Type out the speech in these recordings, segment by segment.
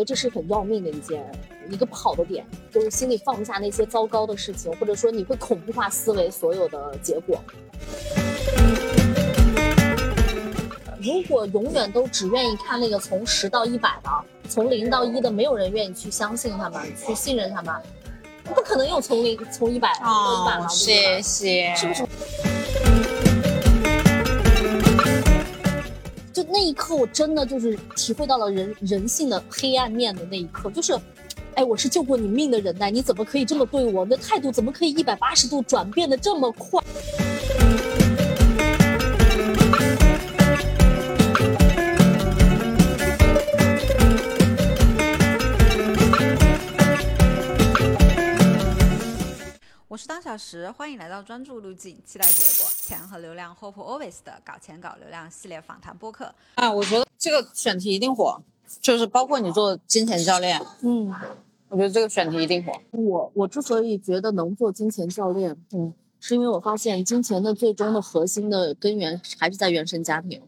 觉得这是很要命的一件一个不好的点，就是心里放不下那些糟糕的事情，或者说你会恐怖化思维所有的结果。如果永远都只愿意看那个从十到一百的，从零到一的，没有人愿意去相信他们，去信任他们，不可能有从零从一百到一百了，谢谢，是不是？就那一刻，我真的就是体会到了人人性的黑暗面的那一刻，就是，哎，我是救过你命的人呐，你怎么可以这么对我？的态度怎么可以一百八十度转变的这么快？我是当小时，欢迎来到专注路径，期待结果，钱和流量，Hope Always 的搞钱搞流量系列访谈播客。啊，我觉得这个选题一定火，就是包括你做金钱教练，嗯，我觉得这个选题一定火。我我之所以觉得能做金钱教练，嗯，是因为我发现金钱的最终的核心的根源还是在原生家庭，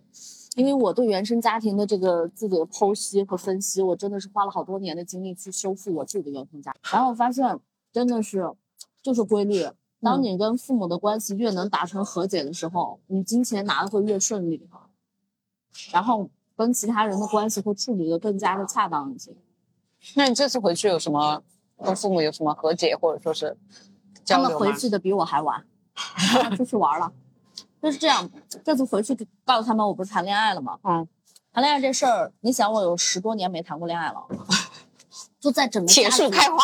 因为我对原生家庭的这个自己的剖析和分析，我真的是花了好多年的精力去修复我自己的原生家庭，然后我发现真的是就是规律。当你跟父母的关系越能达成和解的时候，你金钱拿的会越顺利，然后跟其他人的关系会处理的更加的恰当一些。那你这次回去有什么跟父母有什么和解，或者说是他们交流吗回去的比我还晚，他们出去玩了。就是这样，这次回去告诉他们我不是谈恋爱了吗？嗯，谈恋爱这事儿，你想我有十多年没谈过恋爱了，就在整个铁树开花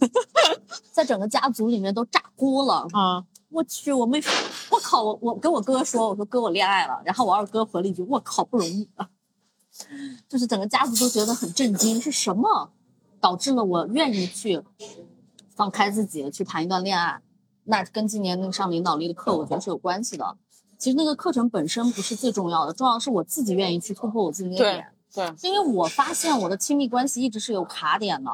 在整个家族里面都炸锅了。啊，我去，我没，我靠，我我跟我哥说，我说哥我恋爱了，然后我二哥回了一句，我靠不容易啊，就是整个家族都觉得很震惊，是什么导致了我愿意去放开自己去谈一段恋爱？那跟今年那个上领导力的课，我觉得是有关系的。其实那个课程本身不是最重要的，重要的是我自己愿意去突破我自己的对点。对，因为我发现我的亲密关系一直是有卡点的，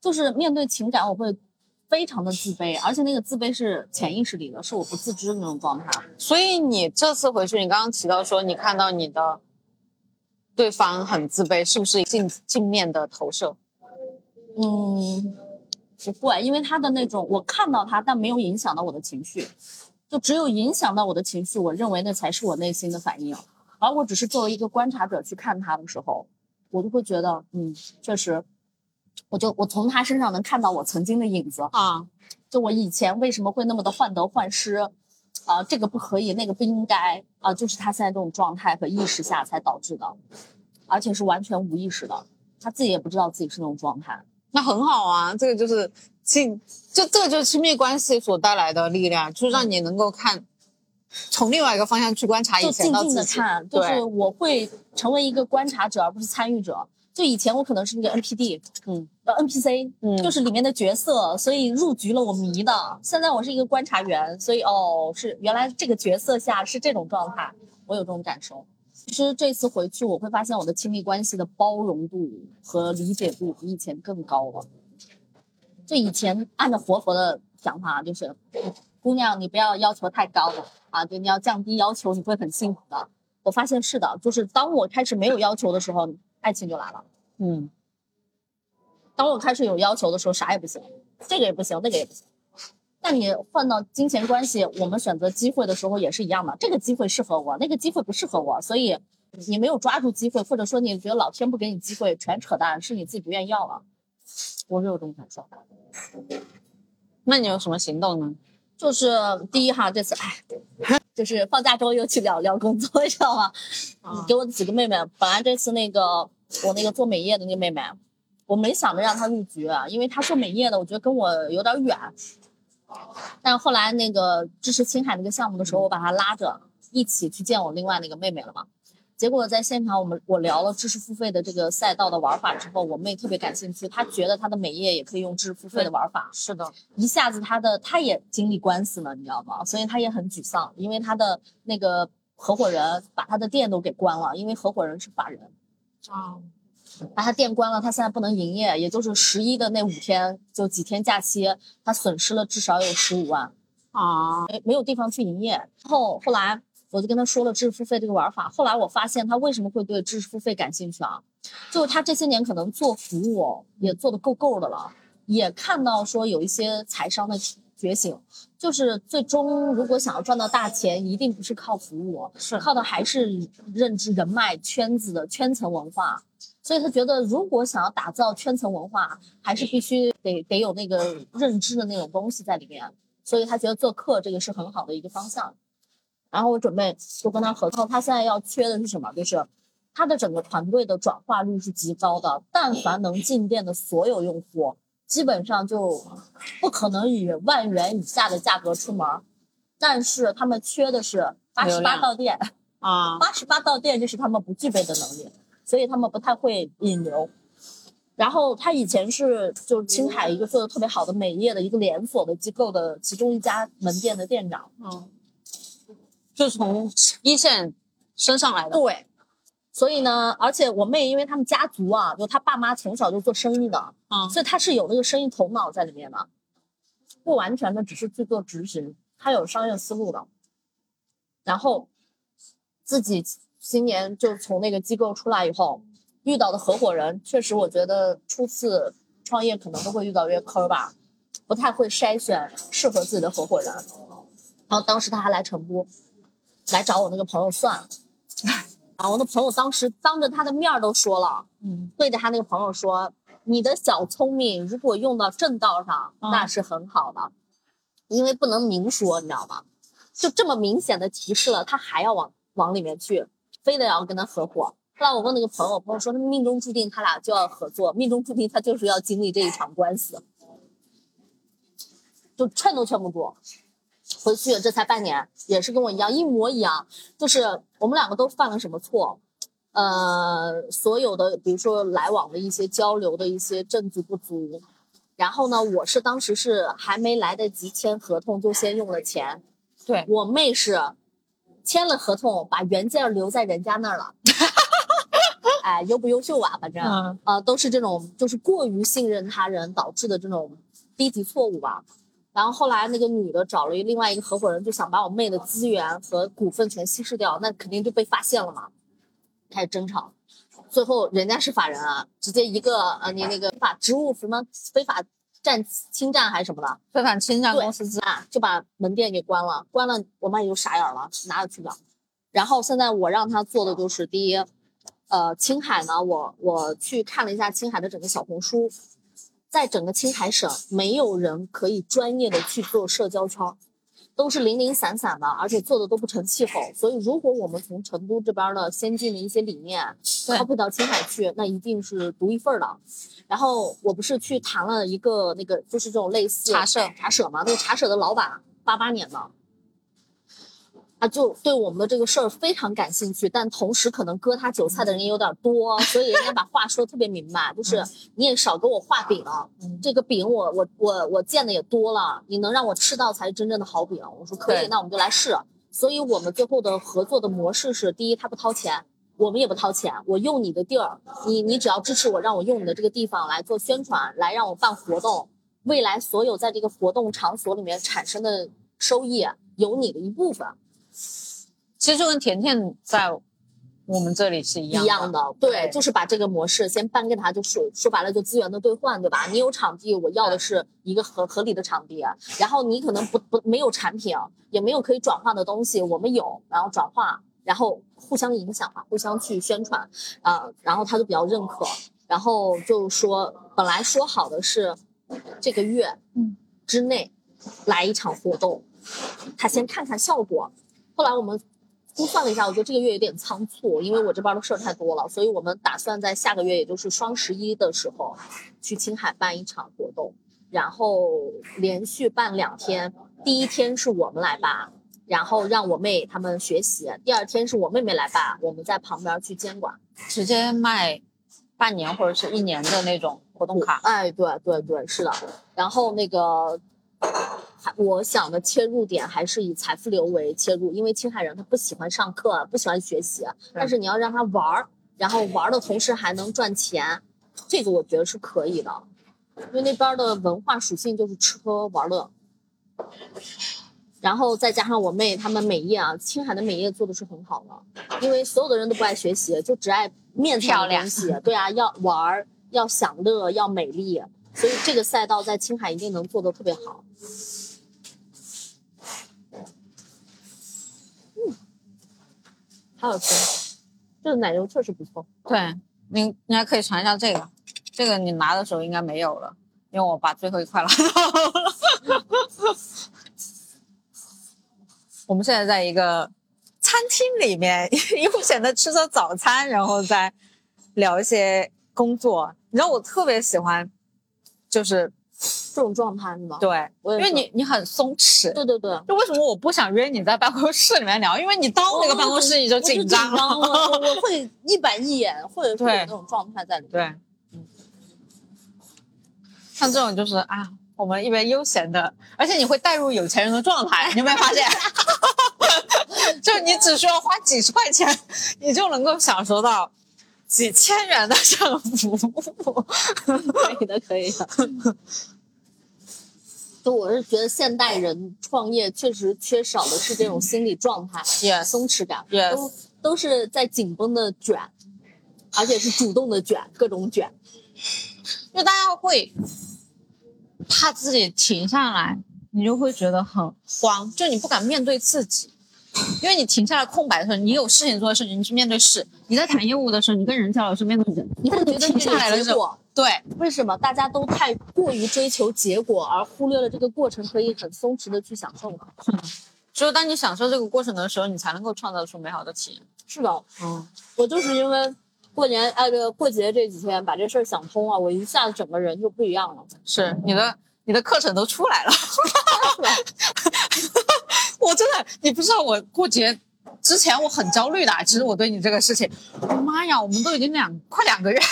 就是面对情感我会非常的自卑，而且那个自卑是潜意识里的，是我不自知的那种状态。所以你这次回去，你刚刚提到说你看到你的对方很自卑，是不是镜镜面的投射？嗯，不会，因为他的那种我看到他，但没有影响到我的情绪，就只有影响到我的情绪，我认为那才是我内心的反应。而我只是作为一个观察者去看他的时候，我就会觉得，嗯，确实，我就我从他身上能看到我曾经的影子。啊，就我以前为什么会那么的患得患失，啊、这个不可以，那个不应该，啊、就是他现在这种状态和意识下才导致的，而且是完全无意识的，他自己也不知道自己是那种状态。那很好啊，这个就是亲，就这个就是亲密关系所带来的力量，就是让你能够看从另外一个方向去观察以就静静前到自己。的看，就对是我会成为一个观察者，而不是参与者。就以前我可能是那个 NPD，嗯呃 NPC，嗯就是里面的角色，所以入局了我迷的。现在我是一个观察员，所以哦，是原来这个角色下是这种状态，我有这种感受。其实这次回去，我会发现我的亲密关系的包容度和理解度比以前更高了。就以前按照活佛的想法，就是姑娘，你不要要求太高了啊，对，你要降低要求，你会很幸福的。我发现是的，就是当我开始没有要求的时候，爱情就来了。嗯，当我开始有要求的时候，啥也不行，这个也不行，那个也不行。那你换到金钱关系，我们选择机会的时候也是一样的，这个机会适合我，那个机会不适合我，所以你没有抓住机会，或者说你觉得老天不给你机会，全扯淡，是你自己不愿意要了。我是有这种感受。那你有什么行动呢？就是第一哈，这次哎，就是放假之后又去聊聊工作，你知道吗？啊给我几个妹妹，本来这次那个我那个做美业的那个妹妹，我没想着让她入局，啊因为她做美业的，我觉得跟我有点远。但后来那个支持青海那个项目的时候，我把她拉着一起去见我另外那个妹妹了嘛。结果在现场我们我聊了知识付费的这个赛道的玩法之后，我妹特别感兴趣，她觉得她的美业也可以用知识付费的玩法。是的，一下子她的她也经历官司了，你知道吗？所以她也很沮丧，因为她的那个合伙人把她的店都给关了，因为合伙人是法人，啊，把他店关了，他现在不能营业，也就是十一的那五天，就几天假期，他损失了至少有十五万，啊，没没有地方去营业。后后来我就跟他说了知识付费这个玩法。后来我发现他为什么会对知识付费感兴趣啊？就是他这些年可能做服务也做得够够的了，也看到说有一些财商的觉醒，就是最终如果想要赚到大钱，一定不是靠服务，是靠的还是认知、人脉、圈子的圈层文化。所以他觉得，如果想要打造圈层文化，还是必须得得有那个认知的那种东西在里面。所以他觉得做课这个是很好的一个方向。然后我准备就跟他合作，他现在要缺的是什么？就是他的整个团队的转化率是极高的，但凡能进店的所有用户，基本上就不可能以万元以下的价格出门。但是他们缺的是八十八到店，啊，八十八到店这是他们不具备的能力，所以他们不太会引流。然后他以前是就是青海一个做的特别好的美业的一个连锁的机构的其中一家门店的店长，嗯，就从一线升上来的。对，所以呢，而且我妹因为他们家族啊，就她爸妈从小就做生意的，嗯，所以她是有那个生意头脑在里面的，不完全的只是去做执行，她有商业思路的。然后自己今年就从那个机构出来以后，遇到的合伙人，确实我觉得初次创业可能都会遇到一些坑儿吧，不太会筛选适合自己的合伙人。然后当时他还来成都，来找我那个朋友算了，啊，我那朋友当时当着他的面都说了，嗯，对着他那个朋友说：“你的小聪明如果用到正道上，嗯那是很好的，因为不能明说，你知道吗？就这么明显的提示了，他还要往往里面去，非得要跟他合伙。后来我问那个朋友，朋友说他命中注定他俩就要合作，命中注定他就是要经历这一场官司，就劝都劝不住。回去这才半年，也是跟我一样，一模一样，就是我们两个都犯了什么错？呃，所有的比如说来往的一些交流的一些证据不足，然后呢，我是当时是还没来得及签合同就先用了钱，对，我妹是签了合同把原件留在人家那儿了，哎，优不优秀啊？反正嗯呃，都是这种就是过于信任他人导致的这种低级错误吧。然后后来那个女的找了另外一个合伙人，就想把我妹的资源和股份全稀释掉，那肯定就被发现了嘛，开始争吵。最后人家是法人啊，直接一个呃你那个法职务什么非法占侵占还是什么的，非法侵占公司资产，就把门店给关了，关了，我妈也就傻眼了，哪有去不了。然后现在我让他做的就是第一，呃，青海呢，我我去看了一下青海的整个小红书，在整个青海省，没有人可以专业的去做社交圈儿，都是零零散散的，而且做的都不成气候。所以，如果我们从成都这边的先进的一些理念 copy 到青海去，那一定是独一份儿的。然后我不是去谈了一个那个，就是这种类似茶社茶社嘛，那个茶社的老板八八年的，他就对我们的这个事儿非常感兴趣，但同时可能割他韭菜的人也有点多，所以人家把话说的特别明白，就是你也少给我画饼，嗯这个饼我我我我见的也多了，你能让我吃到才是真正的好饼。我说可以，那我们就来试。所以我们最后的合作的模式是：第一，他不掏钱，我们也不掏钱，我用你的地儿，你你只要支持我，让我用你的这个地方来做宣传，来让我办活动，未来所有在这个活动场所里面产生的收益有你的一部分。其实就跟甜甜在我们这里是一样一样的，对，对就是把这个模式先搬给他，就是说白了就资源的兑换，对吧？你有场地，我要的是一个合合理的场地，然后你可能不不没有产品，也没有可以转化的东西，我们有，然后转化，然后互相影响嘛，互相去宣传，啊、然后他就比较认可，然后就说本来说好的是这个月嗯之内来一场活动，他先看看效果，后来我们估算了一下，我觉得这个月有点仓促，因为我这边的事儿太多了，所以我们打算在下个月，也就是双十一的时候，去青海办一场活动，然后连续办两天。第一天是我们来办，然后让我妹他们学习；第二天是我妹妹来办，我们在旁边去监管。直接卖半年或者是一年的那种活动卡。哎，对对对，是的。然后那个，还我想的切入点还是以财富流为切入，因为青海人他不喜欢上课，不喜欢学习，但是你要让他玩儿，然后玩儿的同时还能赚钱，这个我觉得是可以的。因为那边的文化属性就是吃喝玩乐。然后再加上我妹他们美业啊，青海的美业做的是很好的，因为所有的人都不爱学习，就只爱面漂亮上的东西。对啊，要玩儿，要享乐，要美丽，所以这个赛道在青海一定能做得特别好。嗯，好吃，这个奶油确实不错。对你，你还可以尝一下这个，这个你拿的时候应该没有了，因为我把最后一块拿到了。我们现在在一个餐厅里面悠闲的吃着早餐，然后再聊一些工作。你知道我特别喜欢，就是这种状态是吗？对，因为你你很松弛。对对对。就为什么我不想约你在办公室里面聊？因为你到那个办公室你就紧张了。我会一板一眼，会会有那种状态在里面。对，嗯，像这种就是啊，我们一边悠闲的，而且你会带入有钱人的状态，你有没有发现？就你只需要花几十块钱，你就能够享受到几千元的这种服务。可以的，可以的。就我是觉得现代人创业确实缺少的是这种心理状态 Yes 松弛感 Yes 都都是在紧绷的卷，而且是主动的卷，各种卷。就大家会怕自己停下来，你就会觉得很慌，就你不敢面对自己。因为你停下来空白的时候，你有事情做的时候，你去面对事；你在谈业务的时候，你跟人交流是面对人。你会觉得停下来的时候，对，为什么大家都太过于追求结果，而忽略了这个过程可以很松弛的去享受呢？只有当你享受这个过程的时候，你才能够创造出美好的体验。是的，嗯，我就是因为过年呃这个过节这几天把这事儿想通了，我一下子整个人就不一样了。是你的你的课程都出来了，我真的你不知道我过节。之前我很焦虑的，其实我对你这个事情，妈呀，我们都已经两快两个月了，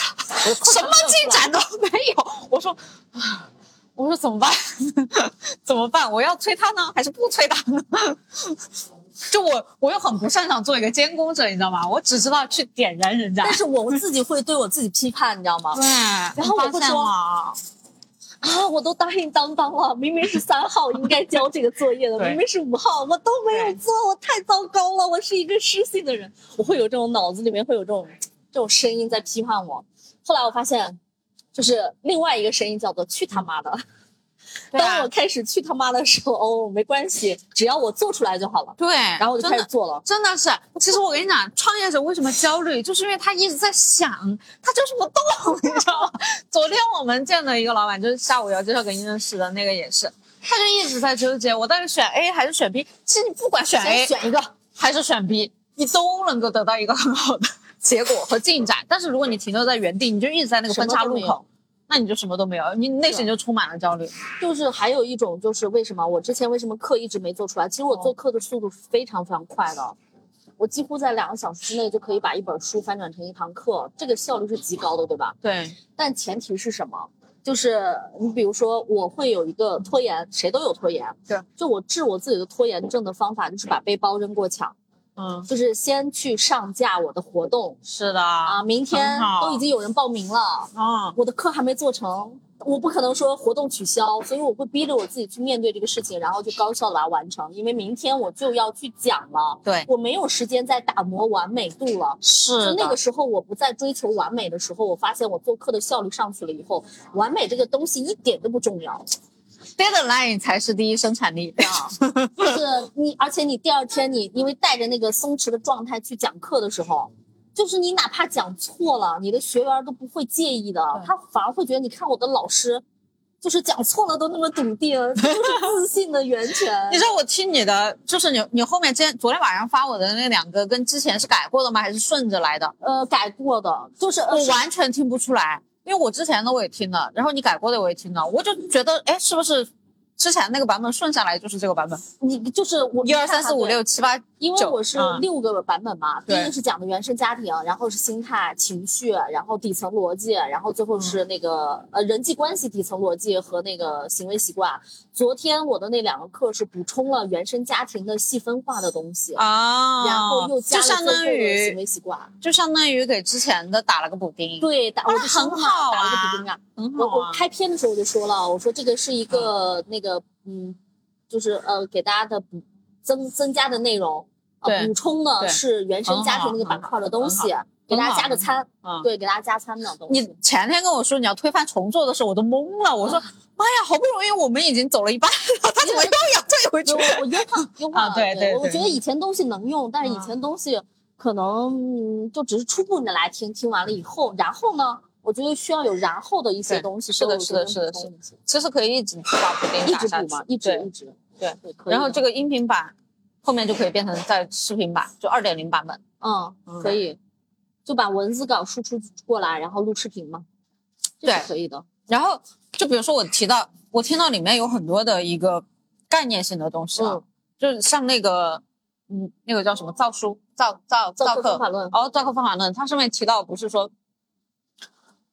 什么进展都 没有。我说，啊，我说怎么办？怎么办？我要催他呢，还是不催他呢？就我，我又很不擅长做一个监工者，你知道吗？我只知道去点燃人家但。是我自己会对我自己批判，你知道吗？对，然后我会说啊，啊，我都答应当当了，明明是三号应该交这个作业的，明明是五号，我都没有做，我太糟糕了，我是一个失信的人，我会有这种脑子里面会有这种这种声音在批判我。后来我发现，就是另外一个声音叫做“去他妈的”。当我开始去他妈的时候，哦，没关系，只要我做出来就好了。对，然后我就开始做了。真的是，其实我跟你讲，创业者为什么焦虑，就是因为他一直在想，他就是不动，你知道吗？昨天我们见的一个老板，就是下午要介绍给你认识的那个也是，他就一直在纠结，我到底选 A 还是选 B？其实你不管选 A 选一个，还是选 B，你都能够得到一个很好的结果和进展。但是如果你停留在原地，你就一直在那个分岔路口那你就什么都没有，你内心就充满了焦虑。就是还有一种就是为什么我之前为什么课一直没做出来？其实我做课的速度是非常非常快的，我几乎在两个小时之内就可以把一本书翻转成一堂课，这个效率是极高的，对吧？对，但前提是什么？就是你比如说，我会有一个拖延，谁都有拖延。对，就我治我自己的拖延症的方法，就是把背包扔过墙，嗯，就是先去上架我的活动。是的啊，明天都已经有人报名了，啊，我的课还没做成，我不可能说活动取消，所以我会逼着我自己去面对这个事情，然后就高效的把它完成，因为明天我就要去讲了，对，我没有时间再打磨完美度了。是就那个时候，我不再追求完美的时候，我发现我做课的效率上去了以后，完美这个东西一点都不重要。Deadline 才是第一生产力。啊，就是你，而且你第二天你因为带着那个松弛的状态去讲课的时候，就是你哪怕讲错了，你的学员都不会介意的，他反而会觉得你看我的老师，就是讲错了都那么笃定，就是 自信的源泉。你知道我听你的，就是你你后面今天昨天晚上发我的那两个，跟之前是改过的吗？还是顺着来的？呃改过的，就是呃我是完全听不出来，因为我之前的我也听了，然后你改过的我也听了，我就觉得，哎，是不是之前那个版本顺下来就是这个版本？你就是我一二三四五，六七八，因为我是嗯六个版本嘛，第一个是讲的原生家庭，然后是心态、情绪，然后底层逻辑，然后最后是那个、呃人际关系底层逻辑和那个行为习惯。昨天我的那两个课是补充了原生家庭的细分化的东西，啊，然后又加了就相当最后的行为习惯。就相当于给之前的打了个补丁，对，打我就那很好打了个啊补丁啊。很好啊。我我开篇的时候我就说了，我说这个是一个那个嗯就是呃给大家的补增增加的内容，呃补充的是原生家庭那个板块的东西，给大家加个餐，嗯，对，给大家加餐的东你。前天跟我说你要推翻重做的时候，我都懵了。我说妈呀，好不容易我们已经走了一半了，他怎么又要退回去？我我优化优化了，啊对对对我我觉得以前东西能用，但是以前东西可能嗯就只是初步的来听，听完了以后，然后呢，我觉得需要有然后的一些东西是的是的是的都能补充其实可以一直把补丁一打嘛，一直一直对然后这个音频版后面就可以变成在视频版，就二点零版本。嗯嗯可以，就把文字稿输出过来，然后录视频嘛，对可以的。然后就比如说我提到，我听到里面有很多的一个概念性的东西啊，嗯，就是像那个，嗯，那个叫什么造书造造造课方法论，哦，造课方法论，它上面提到不是说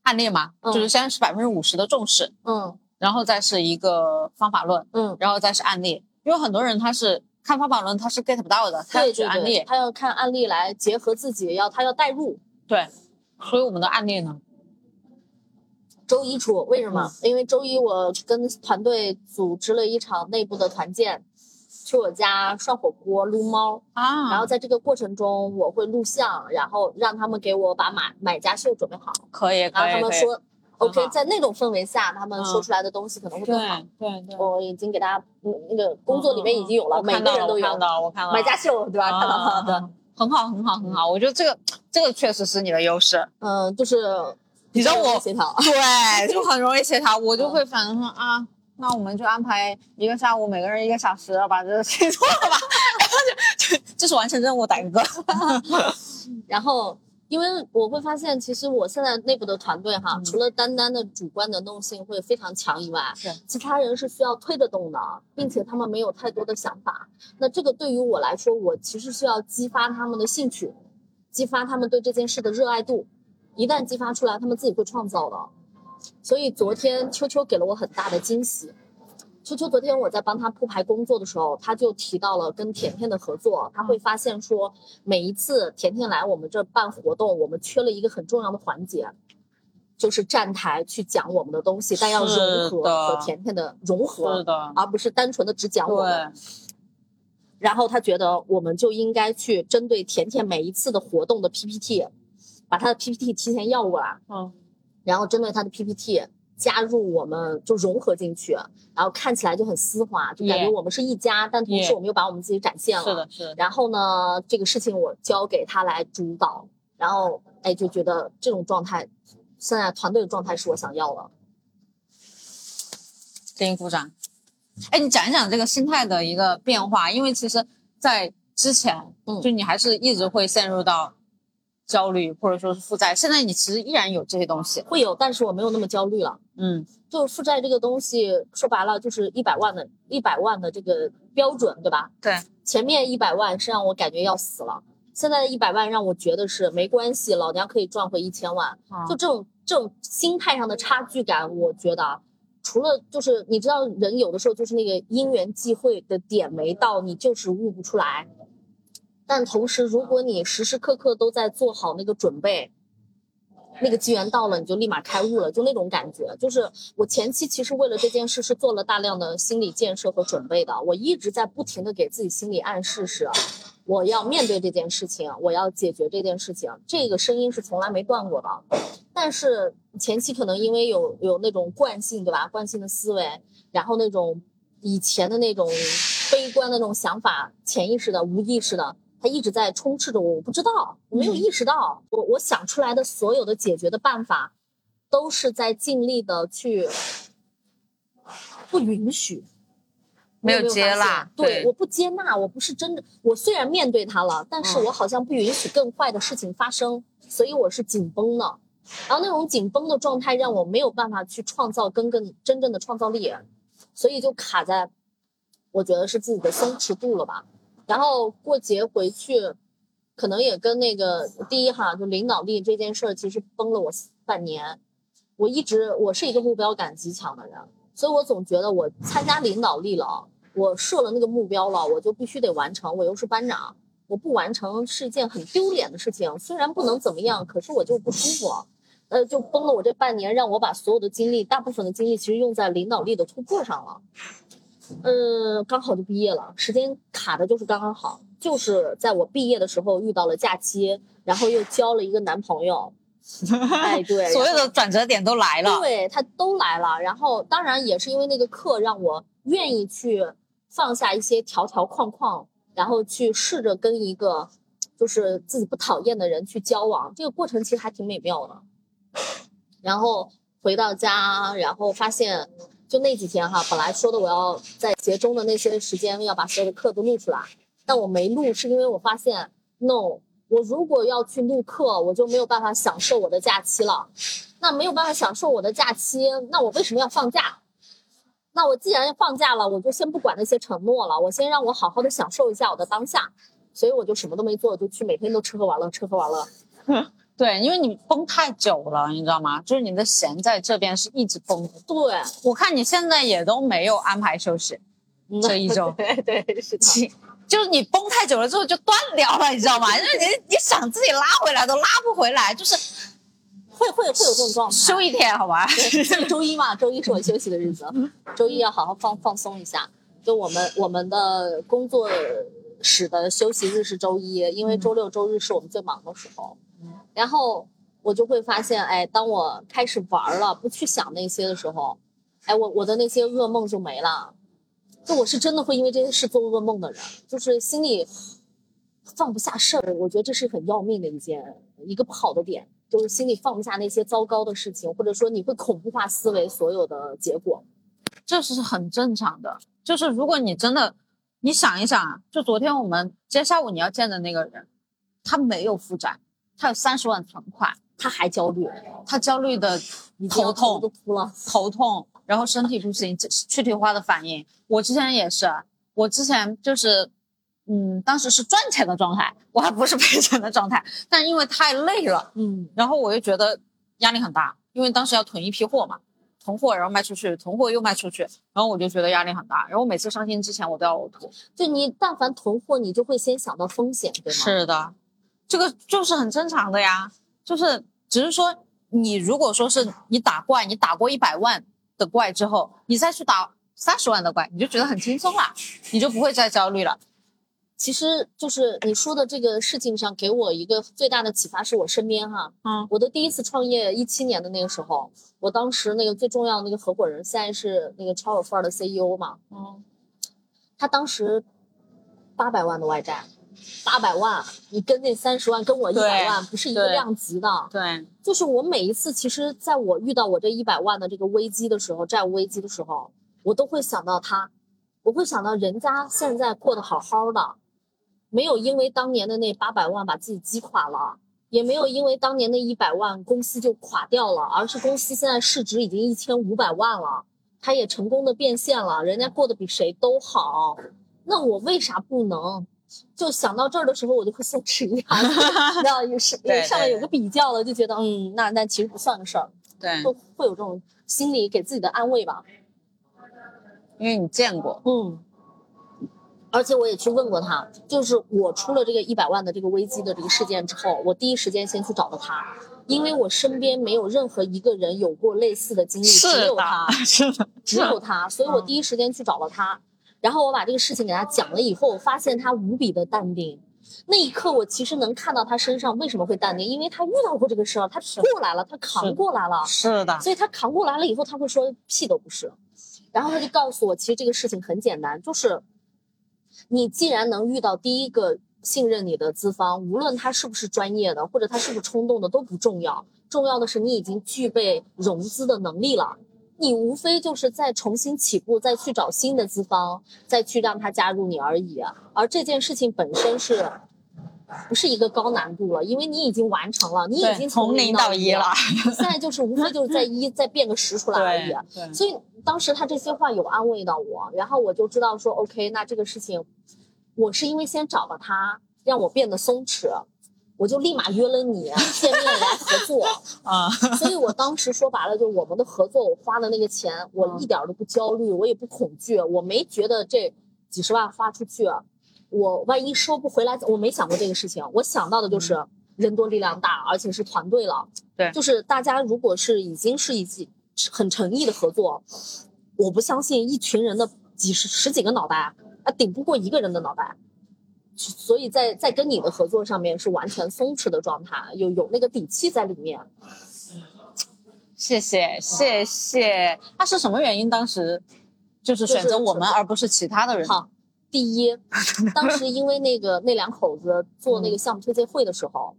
案例嘛，嗯就是先是百分之五十的重视，嗯然后再是一个方法论，嗯，然后再是案例。因为很多人他是看方法论，他是 get 不到的，他要对对对，举案例。他要看案例来结合自己，要他要代入。对，所以我们的案例呢，周一出，为什嗯么？因为周一我跟团队组织了一场内部的团建，去我家涮火锅、撸猫，啊然后在这个过程中我会录像，然后让他们给我把买买家秀准备好，可以然后可以然后，他们说 OK，在那种氛围下，他们说嗯出来的东西可能会更好。对对对，我已经给大家嗯那个工作里面已经有了，每个人都有我看到了我看到了买家秀，对吧？看到了的，啊很好很好很好，我觉得这个这个确实是你的优势。嗯，就是你知道我协调，对，就很容易协调，我就会反正说啊，那我们就安排一个下午，每个人一个小时，把这个事情做了吧，然后就 就就是完成任务，打一个嗝。然后，因为我会发现，其实我现在内部的团队哈，嗯除了单单的主观能动性会非常强以外是，其他人是需要推得动的，并且他们没有太多的想法。那这个对于我来说，我其实是要激发他们的兴趣，激发他们对这件事的热爱度。一旦激发出来，他们自己会创造的。所以昨天秋秋给了我很大的惊喜。秋秋昨天我在帮他铺排工作的时候，他就提到了跟甜甜的合作，他会发现说，每一次甜甜来我们这办活动，我们缺了一个很重要的环节，就是站台去讲我们的东西，但要融是合和甜甜的融合，而不是单纯的只讲我们。然后他觉得我们就应该去针对甜甜每一次的活动的 PPT，把他的 PPT 提前要过来，嗯，然后针对他的 PPT 加入我们就融合进去，然后看起来就很丝滑，就感觉我们是一家，但同时我们又把我们自己展现了。是的，是的，然后呢，这个事情我交给他来主导，然后哎就觉得这种状态，现在团队的状态是我想要的。给你鼓掌。哎，你讲一讲这个心态的一个变化，因为其实，在之前，嗯就你还是一直会陷入到焦虑或者说是负债，现在你其实依然有这些东西，会有，但是我没有那么焦虑了。嗯，就负债这个东西，说白了就是一百万的一百万的这个标准，对吧？对，前面一百万是让我感觉要死了，现在的一百万让我觉得是没关系，老娘可以赚回一千万。啊就这种这种心态上的差距感，我觉得啊，除了就是你知道人有的时候就是那个因缘际会的点没到，你就是悟不出来。但同时，如果你时时刻刻都在做好那个准备，那个机缘到了，你就立马开悟了，就那种感觉。就是我前期其实为了这件事是做了大量的心理建设和准备的，我一直在不停的给自己心理暗示是，我要面对这件事情，我要解决这件事情，这个声音是从来没断过的。但是前期可能因为有有那种惯性，对吧？惯性的思维，然后那种以前的那种悲观的那种想法，潜意识的、无意识的，它一直在充斥着我。我不知道，我没有意识到，我我想出来的所有的解决的办法，都是在尽力的去不允许。没有接纳对，对我不接纳，我不是真的，我虽然面对它了，但是嗯我好像不允许更坏的事情发生，所以我是紧绷的。然后那种紧绷的状态让我没有办法去创造更更真正的创造力，所以就卡在，我觉得是自己的松弛度了吧。然后过节回去，可能也跟那个第一哈，就领导力这件事儿，其实崩了我半年。我一直我是一个目标感极强的人，所以我总觉得我参加领导力了，我设了那个目标了，我就必须得完成。我又是班长，我不完成是一件很丢脸的事情。虽然不能怎么样，可是我就不舒服。呃，就崩了我这半年，让我把所有的精力，大部分的精力其实用在领导力的突破上了。呃，刚好就毕业了，时间卡的就是刚刚好，就是在我毕业的时候遇到了假期，然后又交了一个男朋友。哎，对，所有的转折点都来了。对他都来了，然后当然也是因为那个课让我愿意去放下一些条条框框，然后去试着跟一个就是自己不讨厌的人去交往，这个过程其实还挺美妙的。然后回到家，然后发现就那几天哈，本来说的我要在节中的那些时间要把所有的课都录出来，但我没录，是因为我发现 no。我如果要去录课，我就没有办法享受我的假期了。那没有办法享受我的假期，那我为什么要放假？那我既然放假了，我就先不管那些承诺了，我先让我好好的享受一下我的当下。所以我就什么都没做，就去每天都吃喝玩乐，吃喝玩乐。对，因为你绷太久了，你知道吗？就是你的弦在这边是一直绷的。对，我看你现在也都没有安排休息，这一周。对对是的。就是你绷太久了之后就断掉了，你知道吗？就是你你想自己拉回来都拉不回来，就是会会会有这种状态。休一天好吧？周一嘛，周一是我休息的日子，周一要好好放放松一下。就我们我们的工作室的休息日是周一，因为周六周日是我们最忙的时候。然后我就会发现，哎，当我开始玩了，不去想那些的时候，哎，我我的那些噩梦就没了。就我是真的会因为这些事做噩梦的人，就是心里放不下事儿。我觉得这是很要命的一件一个不好的点，就是心里放不下那些糟糕的事情，或者说你会恐怖化思维所有的结果，这是很正常的。就是如果你真的，你想一想啊，就昨天我们今天下午你要见的那个人，他没有负债，他有三十万存款，他还焦虑，他焦虑的头痛都秃了，头痛。然后身体不行，躯体化的反应。我之前也是，我之前就是，嗯，当时是赚钱的状态，我还不是赔钱的状态。但因为太累了，嗯，然后我又觉得压力很大，因为当时要囤一批货嘛，囤货然后卖出去，囤货又卖出去，然后我就觉得压力很大。然后每次上线之前我都要呕吐。就你但凡囤货，你就会先想到风险，对吗？是的，这个就是很正常的呀，就是只是说你如果说是你打怪，你打过一百万。的怪之后，你再去打三十万的怪，你就觉得很轻松了，你就不会再焦虑了。其实就是你说的这个事情上，给我一个最大的启发是我身边哈，嗯，我的第一次创业一七年的那个时候，我当时那个最重要的那个合伙人，现在是那个超有范儿的 CEO 嘛，嗯，他当时八百万的外债。八百万，你跟那三十万跟我一百万不是一个量级的。对，就是我每一次，其实在我遇到我这一百万的这个危机的时候，债务危机的时候，我都会想到他，我会想到人家现在过得好好的，没有因为当年的那八百万把自己击垮了，也没有因为当年那一百万公司就垮掉了，而是公司现在市值已经一千五百万了，他也成功的变现了，人家过得比谁都好，那我为啥不能？就想到这儿的时候，我就会松弛 一下，知道有上上面有个比较了，就觉得嗯，那那其实不算个事儿，对，会会有这种心理给自己的安慰吧。因为你见过，嗯，而且我也去问过他，就是我出了这个一百万的这个危机的这个事件之后，我第一时间先去找了他，因为我身边没有任何一个人有过类似的经历，只有他，是的，只有他，所以我第一时间去找了他。然后我把这个事情给他讲了以后，我发现他无比的淡定。那一刻，我其实能看到他身上为什么会淡定，因为他遇到过这个事儿，他过来了，他扛过来了。是的。所以他扛过来了以后，他会说屁都不是。然后他就告诉我，其实这个事情很简单，就是你既然能遇到第一个信任你的资方，无论他是不是专业的，或者他是不是冲动的都不重要，重要的是你已经具备融资的能力了。你无非就是再重新起步，再去找新的资方，再去让他加入你而已。而这件事情本身是，不是一个高难度了，因为你已经完成了，你已经从零到一了。现在就是无非就是在一再变个十出来而已。所以当时他这些话有安慰到我，然后我就知道说，OK，那这个事情，我是因为先找了他，让我变得松弛。我就立马约了你 见面来合作 啊，所以我当时说白了，就是我们的合作，我花的那个钱，我一点都不焦虑，我也不恐惧，我没觉得这几十万花出去，我万一收不回来，我没想过这个事情。我想到的就是人多力量大，而且是团队了。对，就是大家如果是已经是一起很诚意的合作，我不相信一群人的几十十几个脑袋，啊，顶不过一个人的脑袋。所以在在跟你的合作上面是完全松弛的状态，有有那个底气在里面。谢谢谢谢。那是什么原因？当时就是选择我们而不是其他的人？好，第一，当时因为那个那两口子做那个项目推介会的时候，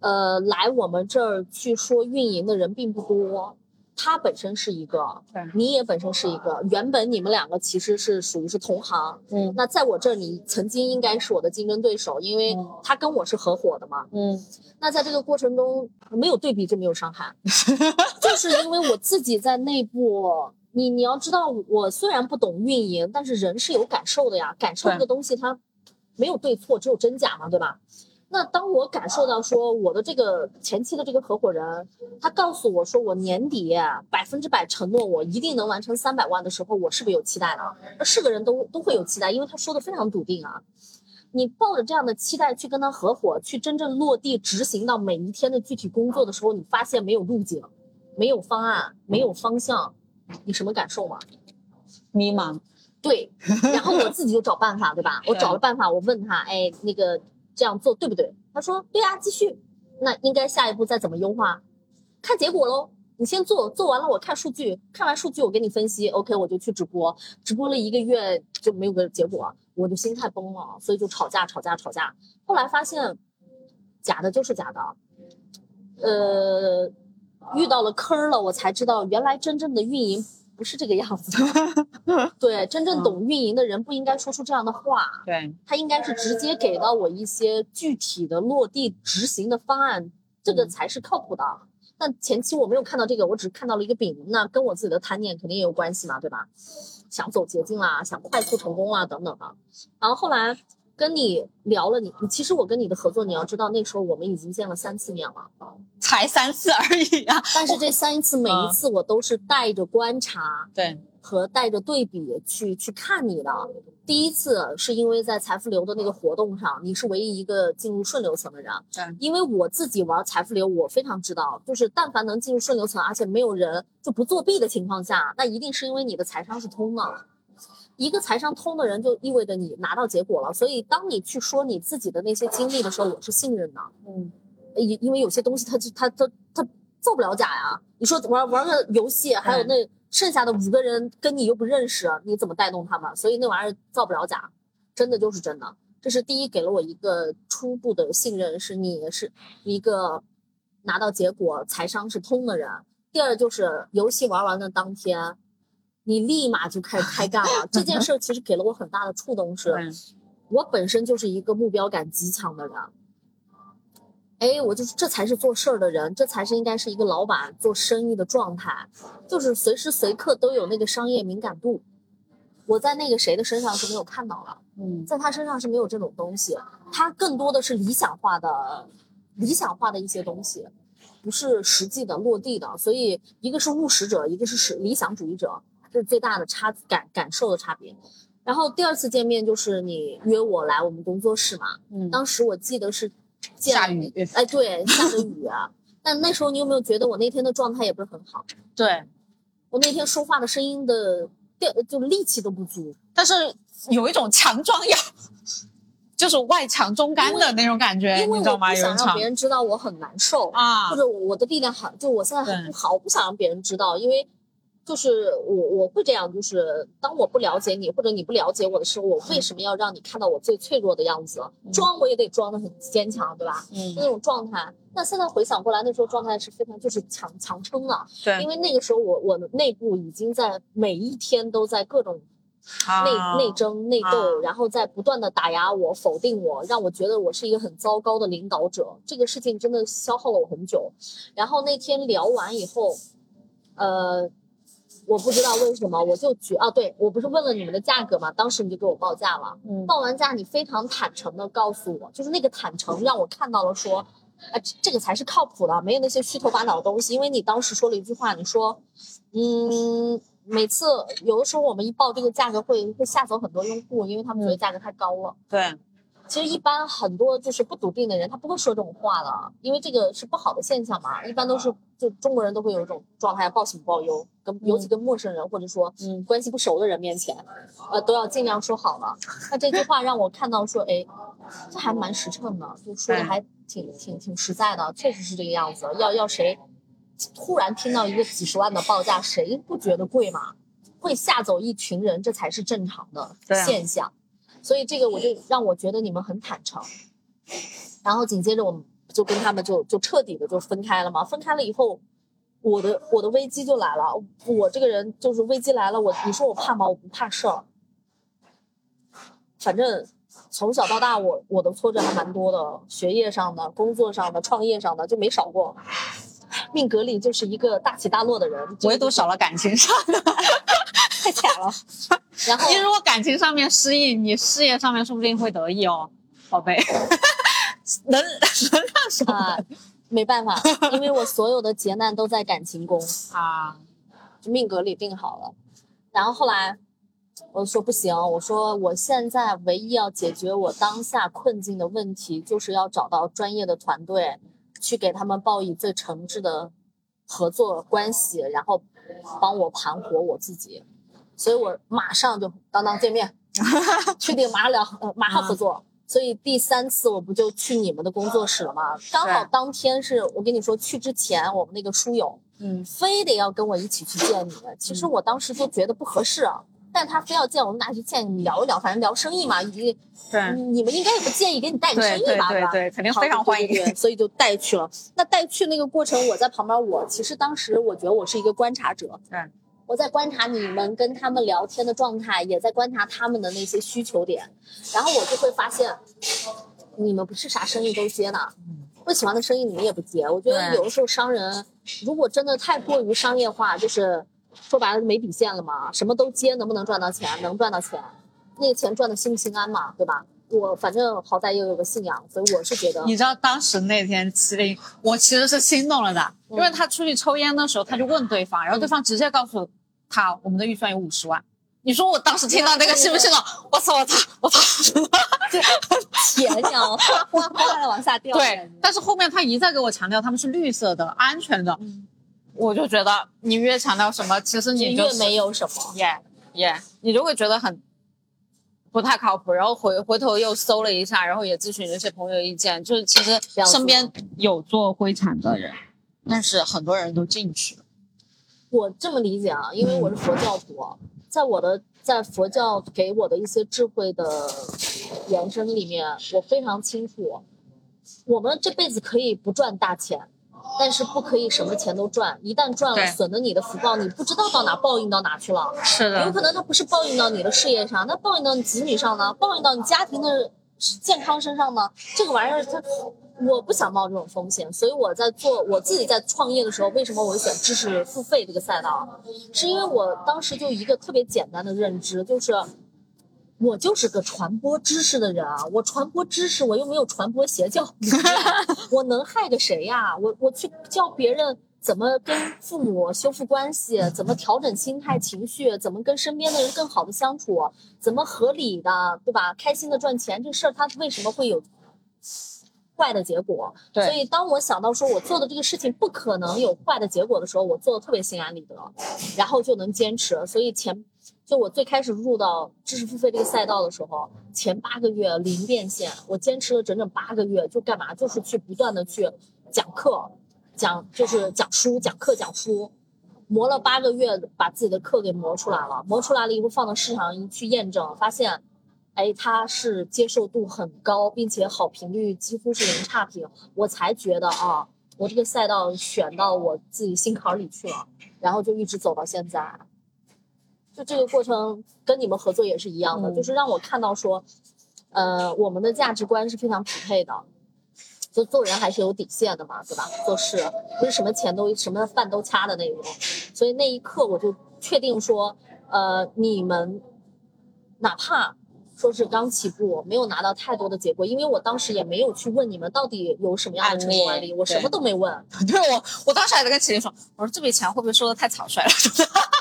呃，来我们这儿去说运营的人并不多。他本身是一个，你也本身是一个。原本你们两个其实是属于是同行，嗯，那在我这儿你曾经应该是我的竞争对手，因为他跟我是合伙的嘛，嗯。那在这个过程中没有对比就没有伤害，就是因为我自己在内部，你你要知道，我虽然不懂运营，但是人是有感受的呀，感受这个东西它没有对错，只有真假嘛，对吧？那当我感受到说我的这个前期的这个合伙人，他告诉我说我年底百分之百承诺我一定能完成三百万的时候，我是不是有期待的？是个人都都会有期待，因为他说的非常笃定啊。你抱着这样的期待去跟他合伙，去真正落地执行到每一天的具体工作的时候，你发现没有路径，没有方案，没有方向，你什么感受吗？迷茫。对，然后我自己就找办法，对吧？我找了办法，我问他，哎，那个。这样做对不对？他说对啊，继续。那应该下一步再怎么优化？看结果喽。你先做，做完了我看数据，看完数据我给你分析。OK，我就去直播，直播了一个月就没有个结果，我的心态崩了，所以就吵架，吵架，吵架。后来发现假的就是假的，呃，遇到了坑了，我才知道原来真正的运营。不是这个样子的，对，真正懂运营的人不应该说出这样的话，对他应该是直接给到我一些具体的落地执行的方案，这个才是靠谱的。但前期我没有看到这个，我只看到了一个饼，那跟我自己的贪念肯定也有关系嘛，对吧？想走捷径啦，想快速成功啊，等等的。然后后来。跟你聊了，你你其实我跟你的合作，你要知道那时候我们已经见了三次面了，才三次而已啊！但是这三次每一次我都是带着观察，对，和带着对比去去看你的。第一次是因为在财富流的那个活动上，你是唯一一个进入顺流层的人，对，因为我自己玩财富流，我非常知道，就是但凡能进入顺流层，而且没有人就不作弊的情况下，那一定是因为你的财商是通的。一个财商通的人，就意味着你拿到结果了。所以，当你去说你自己的那些经历的时候，我是信任的。嗯，因因为有些东西，它它它它造不了假呀。你说玩玩个游戏，还有那剩下的五个人跟你又不认识，你怎么带动他们？所以那玩意儿造不了假，真的就是真的。这是第一，给了我一个初步的信任，是你是一个拿到结果财商是通的人。第二就是游戏玩完的当天。你立马就开开干了，这件事其实给了我很大的触动，是我本身就是一个目标感极强的人。哎，我就是这才是做事儿的人，这才是应该是一个老板做生意的状态，就是随时随刻都有那个商业敏感度。我在那个谁的身上是没有看到了，嗯，在他身上是没有这种东西，他更多的是理想化的、理想化的一些东西，不是实际的落地的。所以，一个是务实者，一个是实理想主义者。是最大的差感感受的差别，然后第二次见面就是你约我来我们工作室嘛，嗯，当时我记得是下雨，哎，对，下着雨啊，但那时候你有没有觉得我那天的状态也不是很好？对，我那天说话的声音的调就力气都不足，但是有一种强装要，就是外强中干的那种感觉，因为我不想让别人知道我很难受啊，或者我的力量很，就我现在很不好，我不想让别人知道，因为。就是我我会这样，就是当我不了解你或者你不了解我的时候，我为什么要让你看到我最脆弱的样子？装我也得装的很坚强，对吧？嗯，那种状态。那现在回想过来，那时候状态是非常就是强强撑了。对，因为那个时候我我的内部已经在每一天都在各种内内争内斗，然后在不断的打压我、否定我，让我觉得我是一个很糟糕的领导者。这个事情真的消耗了我很久。然后那天聊完以后，呃。我不知道为什么，我就觉啊，对我不是问了你们的价格吗？当时你就给我报价了。嗯，报完价你非常坦诚的告诉我，就是那个坦诚让我看到了说，啊，这个才是靠谱的，没有那些虚头巴脑的东西。因为你当时说了一句话，你说，嗯，每次有的时候我们一报这个价格会会吓走很多用户，因为他们觉得价格太高了。对。其实一般很多就是不笃定的人，他不会说这种话的，因为这个是不好的现象嘛。一般都是就就中国人都会有一种状态，报喜不报忧，跟尤其跟陌生人或者说嗯关系不熟的人面前，呃，都要尽量说好了。那这句话让我看到说，哎，这还蛮实诚的，就说的还挺挺挺实在的，确实是这个样子。要要谁突然听到一个几十万的报价，谁不觉得贵嘛？会吓走一群人，这才是正常的现象。所以这个我就让我觉得你们很坦诚。然后紧接着我们就跟他们就就彻底的就分开了嘛。分开了以后，我的我的危机就来了。我这个人就是危机来了，我你说我怕吗？我不怕事儿。反正从小到大我，我的挫折还蛮多的，学业上的、工作上的、创业上的就没少过。命格里就是一个大起大落的人，唯独少了感情上的。太惨了。然后你如果感情上面失意，你事业上面说不定会得意哦，宝贝。能 能干什么啊、没办法，因为我所有的劫难都在感情宫。啊？就命格里定好了。然后后来我说不行，我说我现在唯一要解决我当下困境的问题，就是要找到专业的团队，去给他们报以最诚挚的合作关系，然后帮我盘活我自己。所以我马上就当当见面，确定马上聊，呃，马上合作。所以第三次我不就去你们的工作室了吗？刚好当天是我跟你说去之前，我们那个书友嗯，非得要跟我一起去见你。其实我当时就觉得不合适啊，但他非要见我们俩去见你聊一聊，反正聊生意嘛，你对你们应该也不介意给你带个生对意吧？对对对，肯定好非常欢迎。对对对所以就带去了。那带去那个过程，我在旁边，我其实当时我觉得我是一个观察者，对，我在观察你们跟他们聊天的状态，也在观察他们的那些需求点，然后我就会发现，你们不是啥生意都接的。不喜欢的生意你们也不接，我觉得有的时候商人如果真的太过于商业化，就是说白了就没底线了嘛，什么都接，能不能赚到钱？能赚到钱，那个钱赚的心不心安嘛，对吧？我反正好歹也有个信仰，所以我是觉得你知道当时那天麒麟，我其实是心动了的，因为他出去抽烟的时候，他就问对方，然后对方直接告诉他，我们的预算有五十万。你说我当时听到那个信不信了？我操我操我操！钱呀，哗哗哗的往下掉。对，但是后面他一再给我强调他们是绿色的、安全的，我就觉得你越强调什么，其实你你就是越没有什么。耶耶，你就会觉得很不太靠谱。然后回回头又搜了一下，然后也咨询了一些朋友意见，就是其实身边有做灰产的人，但是很多人都进去了。我这么理解啊，因为我是佛教徒，在我的在佛教给我的一些智慧的延伸里面，我非常清楚，我们这辈子可以不赚大钱，但是不可以什么钱都赚。一旦赚了，损了你的福报，你不知道到哪报应到哪去了。是的有可能他不是报应到你的事业上，那报应到你子女上呢？报应到你家庭的健康身上呢？这个玩意儿它，我不想冒这种风险，所以我在做我自己在创业的时候，为什么我会选知识付费这个赛道？是因为我当时就一个特别简单的认知，就是我就是个传播知识的人啊，我传播知识，我又没有传播邪教，我能害个谁呀？我我去教别人怎么跟父母修复关系，怎么调整心态情绪，怎么跟身边的人更好的相处，怎么合理的，对吧？开心的赚钱，这事儿它为什么会有坏的结果？对所以当我想到说我做的这个事情不可能有坏的结果的时候，我做的特别心安理得，然后就能坚持。所以前就我最开始入到知识付费这个赛道的时候，前八个月零变现，我坚持了整整八个月，就干嘛？就是去不断的去讲课，讲就是讲书、讲课、讲书，磨了八个月，把自己的课给磨出来了。磨出来了以后，放到市场一去验证，发现，哎，它是接受度很高，并且好评率几乎是零差评，我才觉得啊，我这个赛道选到我自己心坎里去了，然后就一直走到现在。就这个过程跟你们合作也是一样的，嗯就是让我看到说，呃，我们的价值观是非常匹配的。就做人还是有底线的嘛，对吧？做事不是什么钱都什么饭都掐的那种，所以那一刻我就确定说，呃，你们哪怕说是刚起步，没有拿到太多的结果，因为我当时也没有去问你们到底有什么样的成功案例，我什么都没问。对我，我当时还在跟麒麟说，我说这笔钱会不会收的太草率了？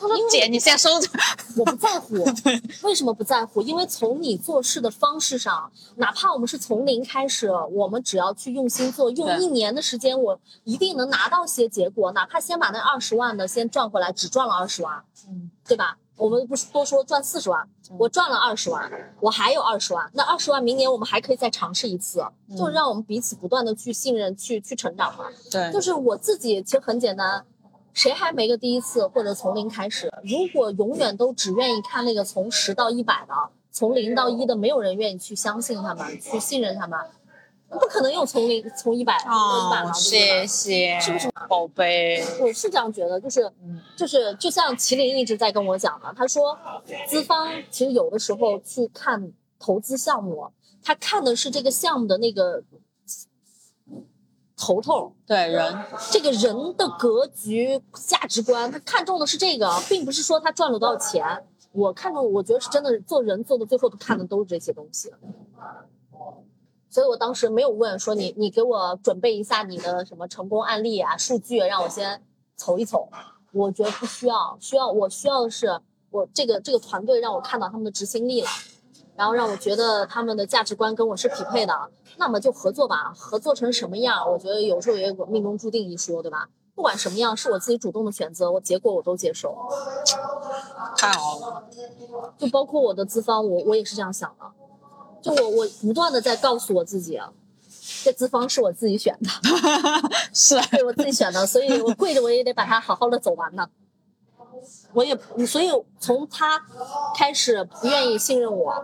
他说姐，你先收着。我不在乎，为什么不在乎？因为从你做事的方式上，哪怕我们是从零开始，我们只要去用心做，用一年的时间，我一定能拿到些结果。哪怕先把那二十万的先赚回来，只赚了二十万，嗯，对吧？我们不是多说赚四十万，我赚了二十万，我还有二十万，那二十万明年我们还可以再尝试一次，就是让我们彼此不断的去信任、去去成长嘛。对就是我自己其实很简单，谁还没个第一次或者从零开始？如果永远都只愿意看那个从十到一百的，从零到一的，没有人愿意去相信他们，去信任他们，不可能有从零从一百到一百嘛，对不哦，谢？谢，是不是宝贝？我是这样觉得，就是嗯就是就像麒麟一直在跟我讲的，他说资方其实有的时候去看投资项目，他看的是这个项目的那个头头，对人，这个人的格局、价值观，他看重的是这个，并不是说他赚了多少钱。我看中，我觉得是真的做人做的最后都看的都是这些东西。所以我当时没有问说你你给我准备一下你的什么成功案例啊、数据，让我先瞅一瞅。我觉得不需要，需要我需要的是我这个这个团队让我看到他们的执行力了，然后让我觉得他们的价值观跟我是匹配的，那么就合作吧。合作成什么样，我觉得有时候也有个命中注定一说，对吧？不管什么样，是我自己主动的选择，我结果我都接受。太好了，就包括我的资方，我我也是这样想的。就我我不断的在告诉我自己，啊，这资方是我自己选的，是对我自己选的，所以我跪着我也得把它好好的走完呢。我也所以从他开始不愿意信任我，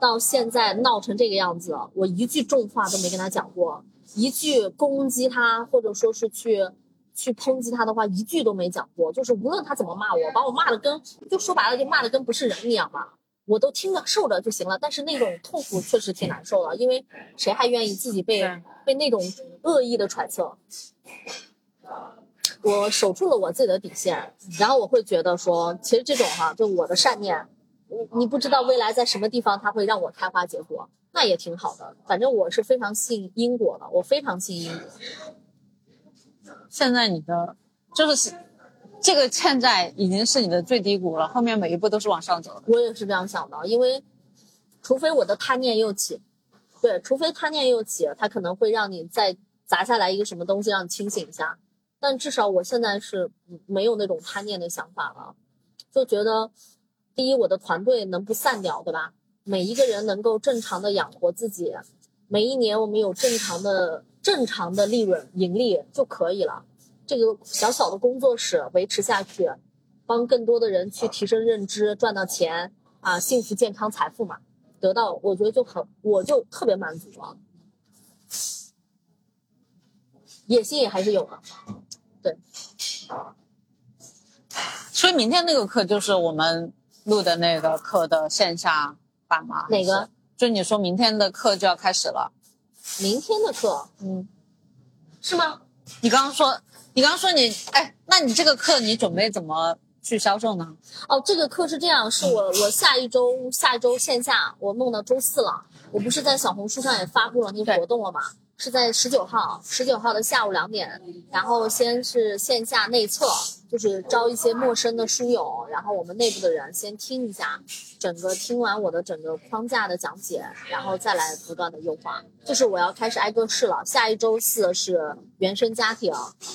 到现在闹成这个样子，我一句重话都没跟他讲过，一句攻击他或者说是去去抨击他的话，一句都没讲过。就是无论他怎么骂我，把我骂的跟就说白了就骂的跟不是人一样嘛，我都听着受着就行了。但是那种痛苦确实挺难受的，因为谁还愿意自己被被那种恶意的揣测？我守住了我自己的底线，然后我会觉得说，其实这种哈、就我的善念，你你不知道未来在什么地方它会让我开花结果，那也挺好的。反正我是非常信因果的，我非常信因果。现在你的就是这个欠债已经是你的最低谷了，后面每一步都是往上走的。我也是这样想的，因为除非我的贪念又起，对，除非贪念又起，它可能会让你再砸下来一个什么东西让你清醒一下。但至少我现在是没有那种贪念的想法了，就觉得第一，我的团队能不散掉，对吧？每一个人能够正常的养活自己，每一年我们有正常的正常的利润盈利就可以了。这个小小的工作室维持下去，帮更多的人去提升认知，赚到钱啊，幸福、健康、财富嘛，得到，我觉得就很，我就特别满足了。野心也还是有的，所以明天那个课就是我们录的那个课的线下版吗？哪个？就你说明天的课就要开始了。明天的课嗯，是吗？你刚刚说，你刚刚说你，哎，那你这个课你准备怎么去销售呢？哦，这个课是这样，是我我下一周下一周线下我弄到周四了，我不是在小红书上也发布了那个活动了嘛？是在十九号，十九号的下午两点，然后先是线下内测，就是招一些陌生的书友，然后我们内部的人先听一下，整个听完我的整个框架的讲解，然后再来不断的优化。就是我要开始挨个试了，下一周四是原生家庭，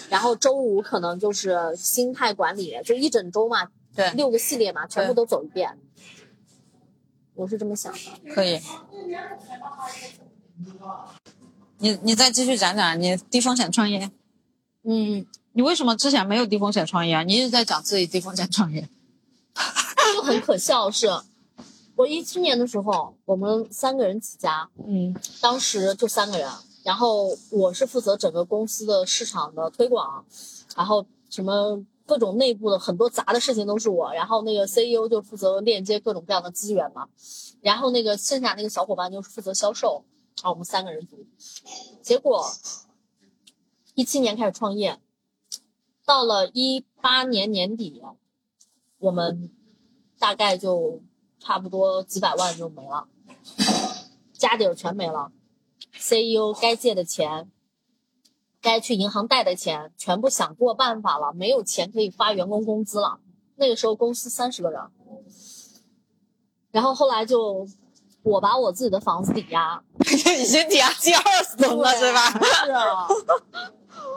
然后周五可能就是心态管理，就一整周嘛，对，六个系列嘛，全部都走一遍。我是这么想的。可以。你你再继续讲讲你低风险创业。嗯，你为什么之前没有低风险创业啊？你一直在讲自己低风险创业。就很可笑是，我一七年的时候，我们三个人起家，嗯当时就三个人，然后我是负责整个公司的市场的推广，然后什么各种内部的很多杂的事情都是我，然后那个 CEO 就负责链接各种各样的资源嘛，然后那个剩下那个小伙伴就是负责销售，啊，我们三个人组，结果一七年开始创业，到了一八年年底，我们大概就差不多几百万就没了，家底儿全没了，CEO 该借的钱，该去银行贷的钱，全部想过办法了，没有钱可以发员工工资了，那个时候公司三十个人，然后后来就我把我自己的房子抵押，已经抵押第二轮了是吧？是啊，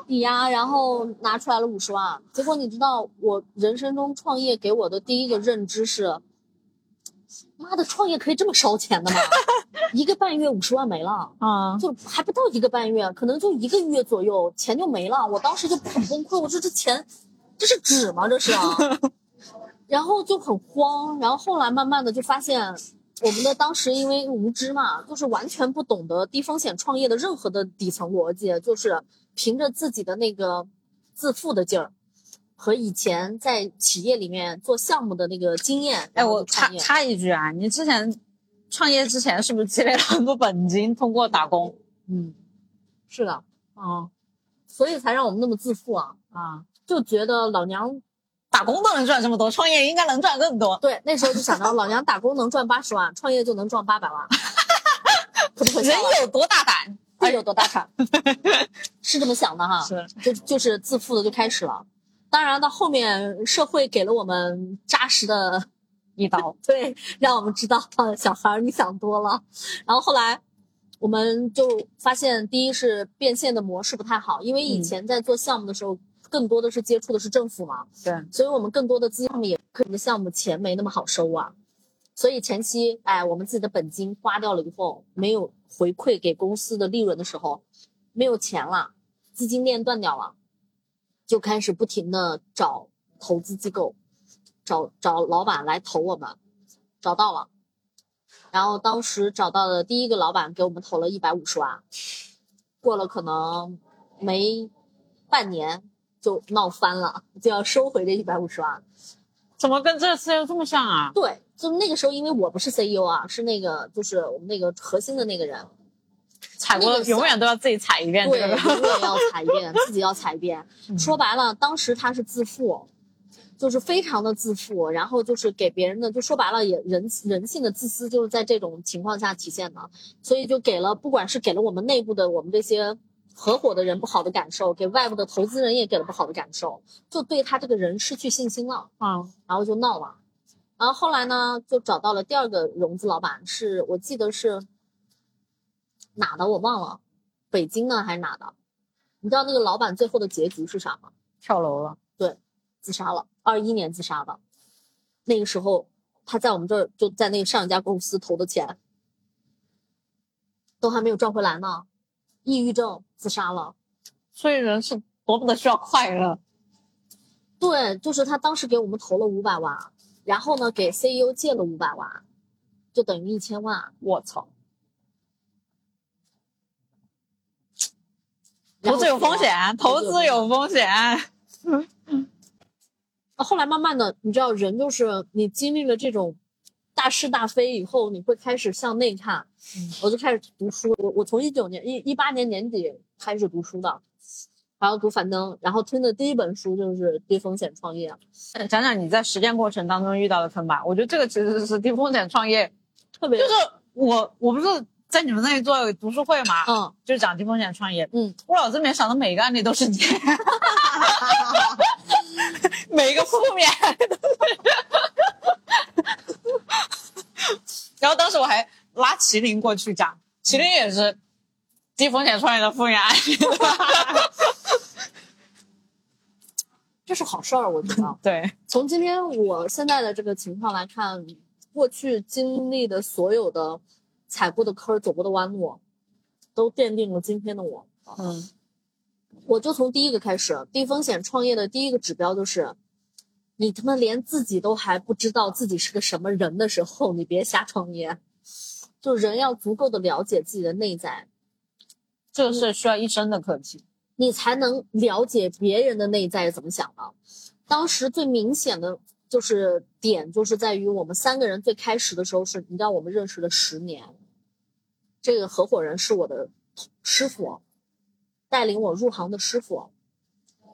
抵押，然后拿出来了五十万。结果你知道，我人生中创业给我的第一个认知是，妈的，创业可以这么烧钱的吗？一个半月五十万没了。啊，就还不到一个半月，可能就一个月左右，钱就没了。我当时就很崩溃，我说这钱，这是纸吗？这是啊，然后就很慌。然后后来慢慢的就发现，我们的当时因为无知嘛，就是完全不懂得低风险创业的任何的底层逻辑，就是凭着自己的那个自负的劲儿。和以前在企业里面做项目的那个经验，哎，我插插一句啊，你之前创业之前是不是积累了很多本金，通过打工？嗯，是的，啊所以才让我们那么自负啊，啊，就觉得老娘打工都能赚这么多，创业应该能赚更多。对，那时候就想着老娘打工能赚八十万，创业就能赚八百万，可 不可笑人啊？有多大胆？地有多大产？是这么想的哈，是就就是自负的就开始了。当然到后面社会给了我们扎实的一刀。对，让我们知道小孩儿你想多了。然后后来我们就发现，第一是变现的模式不太好，因为以嗯前在做项目的时候，更多的是接触的是政府嘛，对，所以我们更多的资金也个人的项目钱没那么好收啊，所以前期哎我们自己的本金花掉了以后，没有回馈给公司的利润的时候，没有钱了，资金链断掉了，就开始不停的找投资机构，找找老板来投我们，找到了，然后当时找到的第一个老板给我们投了一百五十万，过了可能没半年就闹翻了，就要收回这一百五十万。怎么跟这次又这么像啊？对，就那个时候，因为我不是 CEO 啊，是那个就是我们那个核心的那个人，踩过那个永远都要自己踩一遍这对，个。永远要踩一遍，自己要踩一遍。说白了，当时他是自负，就是非常的自负，然后就是给别人的，就说白了也人人性的自私就是在这种情况下体现的，所以就给了不管是给了我们内部的我们这些合伙的人不好的感受，给外部的投资人也给了不好的感受，就对他这个人失去信心了。嗯然后就闹了。然后后来呢，就找到了第二个融资老板，是我记得是哪的，我忘了，北京呢还是哪的？你知道那个老板最后的结局是啥吗？跳楼了。对自杀了，二一年自杀的。那个时候他在我们这儿就在那上一家公司投的钱都还没有赚回来呢，抑郁症自杀了。所以人是多么的需要快乐。对，就是他当时给我们投了五百万，然后呢给 CEO 借了五百万，就等于一千万。我操，投资有风险，投资有风险。后来慢慢的，你知道，人就是你经历了这种大是大非以后，你会开始向内看。嗯我就开始读书，我我从一九年一一八年年底开始读书的，然后读樊登，然后听的第一本书就是低风险创业，讲讲你在实践过程当中遇到的坑吧。我觉得这个其实是低风险创业，特别就是我我不是在你们那里做读书会嘛，嗯就是讲低风险创业。嗯，我脑子里面想的每一个案例都是你，每一个负面。然后当时我还拉麒麟过去讲，麒麟也是低风险创业的负面案例。这是好事儿，我觉得。对，从今天我现在的这个情况来看，过去经历的所有的踩过的坑儿、走过的弯路，都奠定了今天的我。嗯我就从第一个开始，低风险创业的第一个指标就是，你他妈连自己都还不知道自己是个什么人的时候，你别瞎创业。就人要足够的了解自己的内在，这个是需要一生的课题。你才能了解别人的内在是怎么想的。当时最明显的就是点，就是在于我们三个人最开始的时候是，你知道我们认识了十年，这个合伙人是我的师傅，带领我入行的师傅，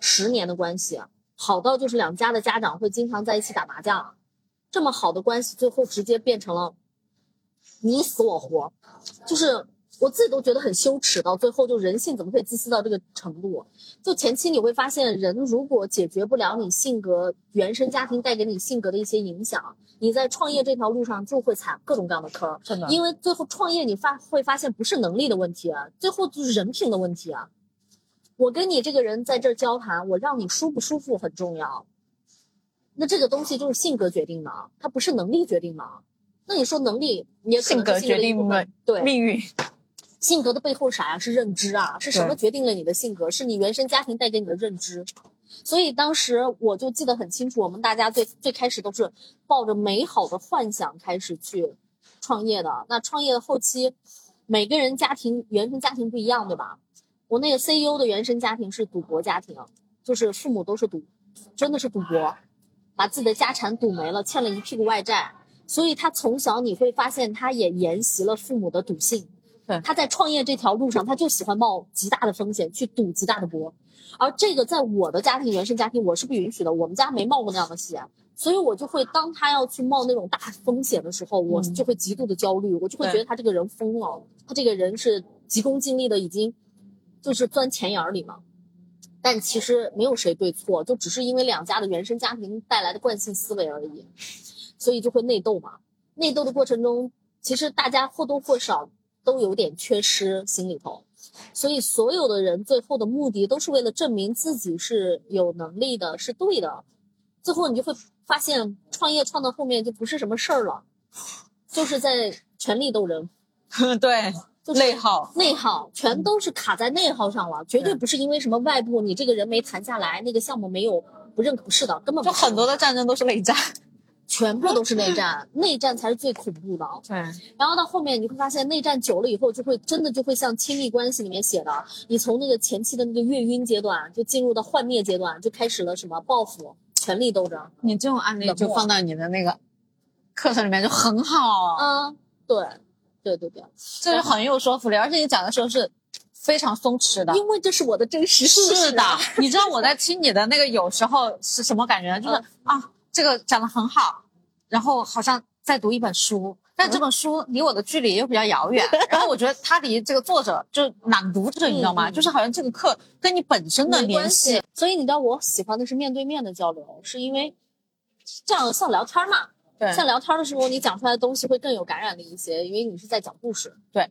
十年的关系，好到就是两家的家长会经常在一起打麻将，这么好的关系，最后直接变成了你死我活，就是我自己都觉得很羞耻。到最后，就人性怎么可以自私到这个程度？就前期你会发现，人如果解决不了你性格原生家庭带给你性格的一些影响，你在创业这条路上就会踩各种各样的坑儿。真的因为最后创业你发会发现不是能力的问题啊，最后就是人品的问题啊。我跟你这个人在这儿交谈，我让你舒不舒服很重要。那这个东西就是性格决定的，它不是能力决定的。那你说能力，你也性格决定命对命运。性格的背后啥呀？是认知啊，是什么决定了你的性格？是你原生家庭带给你的认知。所以当时我就记得很清楚，我们大家最最开始都是抱着美好的幻想开始去创业的。那创业的后期，每个人家庭原生家庭不一样，对吧？我那个 CEO 的原生家庭是赌博家庭，就是父母都是赌，真的是赌博，把自己的家产赌没了，欠了一屁股外债。所以他从小你会发现，他也沿袭了父母的赌性。对他在创业这条路上，他就喜欢冒极大的风险去赌极大的博，而这个在我的家庭原生家庭我是不允许的，我们家没冒过那样的险，所以我就会当他要去冒那种大风险的时候，我嗯就会极度的焦虑，我就会觉得他这个人疯了，他这个人是急功近利的，已经就是钻钱眼儿里嘛。但其实没有谁对错，就只是因为两家的原生家庭带来的惯性思维而已，所以就会内斗嘛。内斗的过程中，其实大家或多或少都有点缺失心里头，所以所有的人最后的目的都是为了证明自己是有能力的，是对的。最后你就会发现，创业创到后面就不是什么事儿了，就是在权力斗争，对，就是内耗。内耗全都是卡在内耗上了，绝对对不是因为什么外部你这个人没谈下来，那个项目没有不认可，不是的，根本就很多的战争都是内战。全部都是内战，内战才是最恐怖的。对，然后到后面你会发现，内战久了以后，就会真的就会像亲密关系里面写的，你从那个前期的那个月晕阶段，就进入到幻灭阶段，就开始了什么报复、权力斗争。你这种案例就放到你的那个课程里面就很好，嗯，对，对对对，这是很有说服力，而且你讲的时候是非常松弛的。因为这是我的真实事实。是的，你知道我在听你的那个有时候是什么感觉？就是、嗯啊，这个讲的很好，然后好像在读一本书，但嗯这本书离我的距离又比较遥远。然后我觉得它离这个作者就朗读者，你知道吗？就是好像这个课跟你本身的关系。。所以你知道我喜欢的是面对面的交流，是因为这样像聊天嘛。对像聊天的时候，你讲出来的东西会更有感染力一些，因为你是在讲故事。对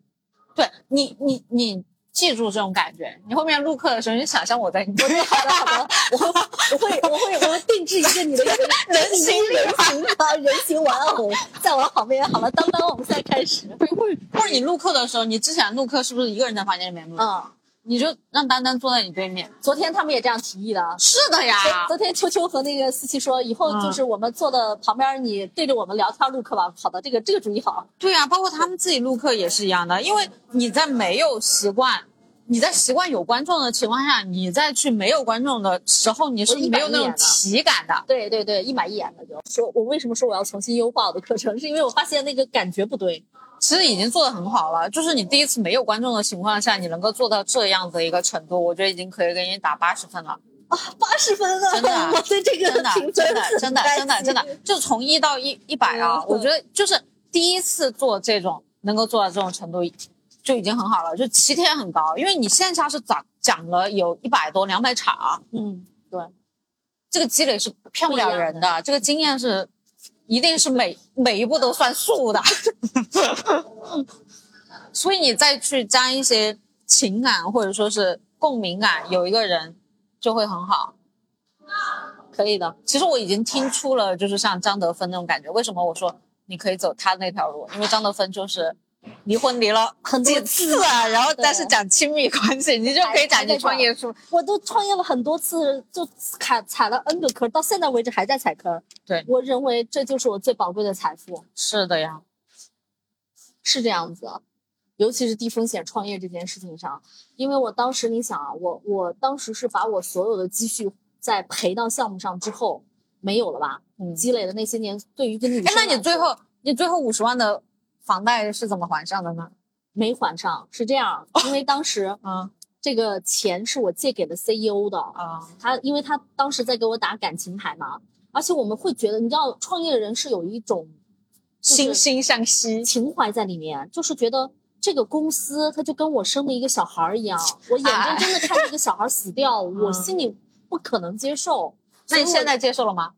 对你，你，你记住这种感觉。你后面录课的时候，你想象我在你对面。好的好的，我会我会我会我会定制一个你的 人形人形啊人形玩偶在我旁边。好了，当当，我们现在开始。或者你录课的时候，你之前录课是不是一个人在房间里面录？嗯，你就让丹丹坐在你对面。昨天他们也这样提议的。是的呀昨昨天秋秋和那个思琪说，以后就是我们坐的旁边，你对着我们聊天录课吧。好的，这个这个主意好。对呀、包括他们自己录课也是一样的，因为你在没有习惯，你在习惯有观众的情况下，你再去没有观众的时候，你是没有那种体感的。对对对，一板一眼的就说，我为什么说我要重新优化我的课程，是因为我发现那个感觉不对。其实已经做得很好了，就是你第一次没有观众的情况下，你能够做到这样的一个程度，我觉得已经可以给你打八十分了。啊八十分啊！真的 我对这个真的，真的，真的，真的，真的，就从一到一一百啊，嗯我觉得就是第一次做这种能够做到这种程度，就已经很好了。就起点很高，因为你线下是讲讲了有一百多、两百场，嗯，对，这个积累是骗不了人的，这个经验是一定是每每一步都算数的。所以你再去加一些情感或者说是共鸣感，有一个人就会很好。可以的。其实我已经听出了，就是像张德芬那种感觉。为什么我说你可以走他那条路？因为张德芬就是离婚离了 很多几次啊，然后但是讲亲密关系，你就可以讲你创业书。我都创业了很多次，就踩踩了 N 个坑，到现在为止还在踩坑。对我认为这就是我最宝贵的财富，是的呀，是这样子。尤其是低风险创业这件事情上，因为我当时你想啊，我我当时是把我所有的积蓄在赔到项目上之后没有了吧，嗯。积累的那些年，对于一个女生哎，那你最后你最后五十万的房贷是怎么还上的呢？没还上？是这样，因为当时嗯这个钱是我借给了 CEO 的，啊，他因为他当时在给我打感情牌嘛，而且我们会觉得，你知道，创业人是有一种惺惺相惜。情怀在里面，就是觉得这个公司他就跟我生了一个小孩儿一样，我眼睁睁的看着一个小孩死掉，我心里不可能接受。那你现在接受了吗？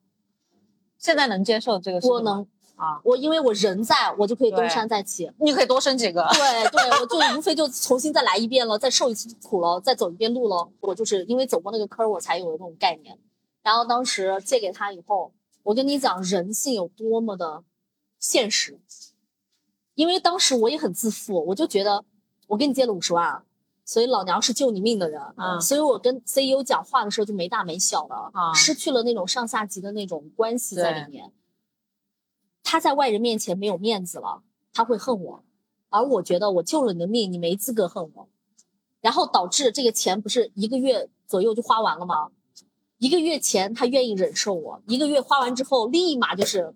现在能接受这个事情吗？我能啊，我因为我人在，我就可以东山再起。你可以多生几个。对对，我就无非就重新再来一遍了，再受一次苦了，再走一遍路了。我就是因为走过那个坑，我才有那种概念。然后当时借给他以后，我跟你讲人性有多么的现实。因为当时我也很自负，我就觉得我给你借了五十万，所以老娘是救你命的人。嗯所以我跟 CEO 讲话的时候就没大没小的，啊失去了那种上下级的那种关系在里面。他在外人面前没有面子了，他会恨我，而我觉得我救了你的命，你没资格恨我，然后导致这个钱不是一个月左右就花完了吗？一个月前他愿意忍受我，一个月花完之后立马就是，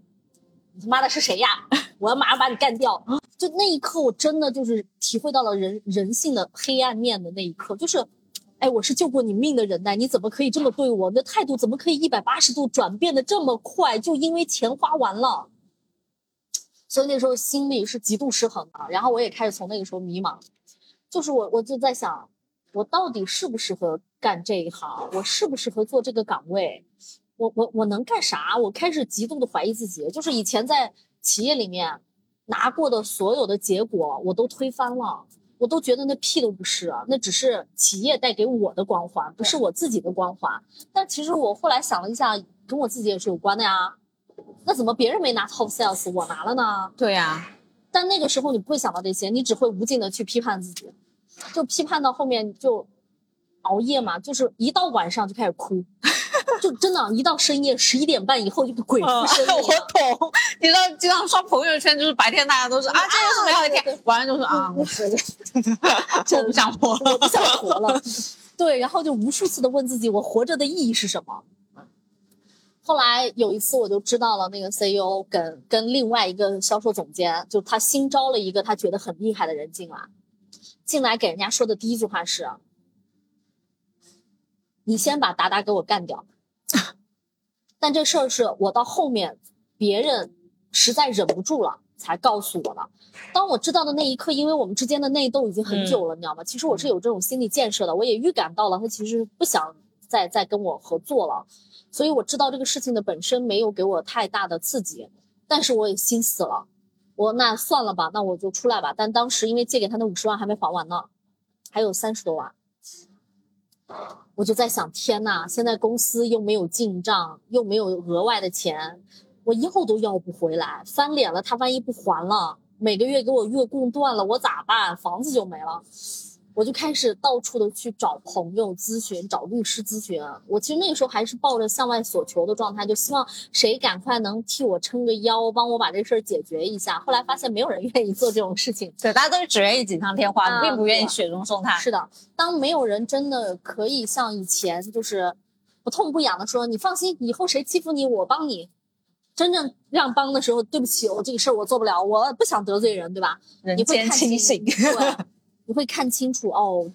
你他妈的是谁呀？我要马上把你干掉！就那一刻，我真的就是体会到了人人性的黑暗面的那一刻，就是，哎，我是救过你命的人呐，你怎么可以这么对我？你的态度怎么可以一百八十度转变的这么快？就因为钱花完了。所以那时候心里是极度失衡的，然后我也开始从那个时候迷茫，就是我我就在想，我到底适不适合干这一行？我适不适合做这个岗位？我我我能干啥？我开始极度的怀疑自己，就是以前在企业里面拿过的所有的结果，我都推翻了，我都觉得那屁都不是，那只是企业带给我的光环，不是我自己的光环。但其实我后来想了一下，跟我自己也是有关的呀。那怎么别人没拿 top sales，我拿了呢？对呀、但那个时候你不会想到这些，你只会无尽的去批判自己，就批判到后面就熬夜嘛，就是一到晚上就开始哭，就真的，一到深夜十一点半以后就鬼嗯，附身了一样。我懂。你知道，经常刷朋友圈，就是白天大家都是啊，这又是美好的一天，晚上就是啊，我 我不想活了。我不想活了。对，然后就无数次的问自己，我活着的意义是什么？后来有一次，我就知道了，那个 CEO 跟跟另外一个销售总监，就他新招了一个他觉得很厉害的人进来，进来给人家说的第一句话是：“你先把达达给我干掉。”但这事儿是我到后面别人实在忍不住了才告诉我的。当我知道的那一刻，因为我们之间的内斗已经很久了，你知道吗？其实我是有这种心理建设的，我也预感到了他其实不想再再跟我合作了，所以我知道这个事情的本身没有给我太大的刺激，但是我也心死了。我那算了吧，那我就出来吧。但当时因为借给他那五十万还没还完呢，还有三十多万，我就在想，天呐，现在公司又没有进账，又没有额外的钱，我要都要不回来，翻脸了，他万一不还了，每个月给我月供断了，我咋办？房子就没了。我就开始到处的去找朋友咨询，找律师咨询。我其实那个时候还是抱着向外索求的状态，就希望谁赶快能替我撑个腰，帮我把这事儿解决一下。后来发现没有人愿意做这种事情。对，大家都是只愿意锦上添花，啊并不愿意雪中送炭。是的，当没有人真的可以像以前就是不痛不痒的说，你放心，以后谁欺负你，我帮你。真正让帮的时候，对不起，我这个事儿我做不了，我不想得罪人，对吧？人你会间看清醒。对，你会看清楚哦，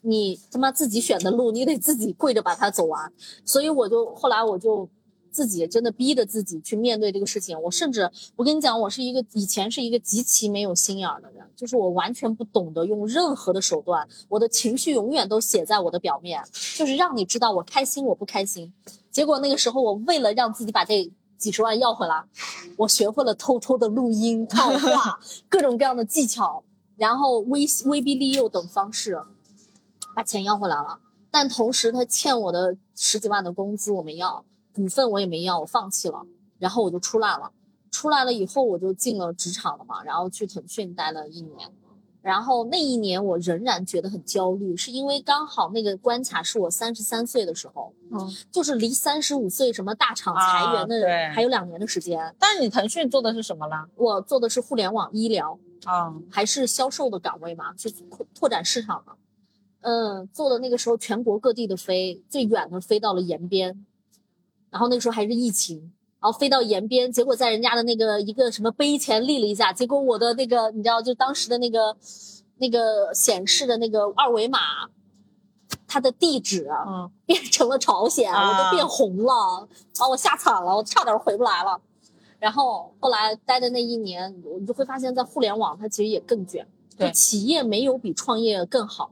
你他妈自己选的路，你得自己跪着把它走完。所以我就后来我就自己真的逼着自己去面对这个事情。我甚至我跟你讲，我是一个以前是一个极其没有心眼儿的人，就是我完全不懂得用任何的手段，我的情绪永远都写在我的表面，就是让你知道我开心我不开心。结果那个时候，我为了让自己把这几十万要回来，我学会了偷偷的录音、套话，各种各样的技巧，然后威威逼利诱等方式，把钱要回来了。但同时，他欠我的十几万的工资我没要，股份我也没要，我放弃了。然后我就出来了。出来了以后，我就进了职场了嘛，然后去腾讯待了一年。然后那一年我仍然觉得很焦虑，是因为刚好那个关卡是我三十三岁的时候，嗯，就是离三十五岁什么大厂裁员的、还有两年的时间。但是你腾讯做的是什么啦？我做的是互联网医疗，啊，还是销售的岗位嘛，去拓拓展市场嘛。嗯，做的那个时候全国各地的飞，最远的飞到了延边，然后那个时候还是疫情，然后飞到延边，结果在人家的那个一个什么碑前立了一下，结果我的那个你知道，就当时的那个那个显示的那个二维码，它的地址嗯，变成了朝鲜，啊我都变红了，把我吓惨了，我差点回不来了。然后后来待的那一年，我就会发现，在互联网它其实也更卷，对就企业没有比创业更好，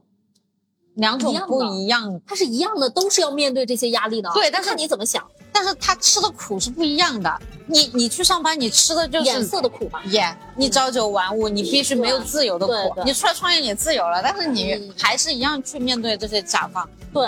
两种一样的不一样，它是一样的，都是要面对这些压力的。对但是看你怎么想，但是他吃的苦是不一样的。你你去上班，你吃的就眼是色的苦嘛。耶你朝九晚五，你必须没有自由的苦。你出来创业，你自由了，但是你嗯还是一样去面对这些甲方。对，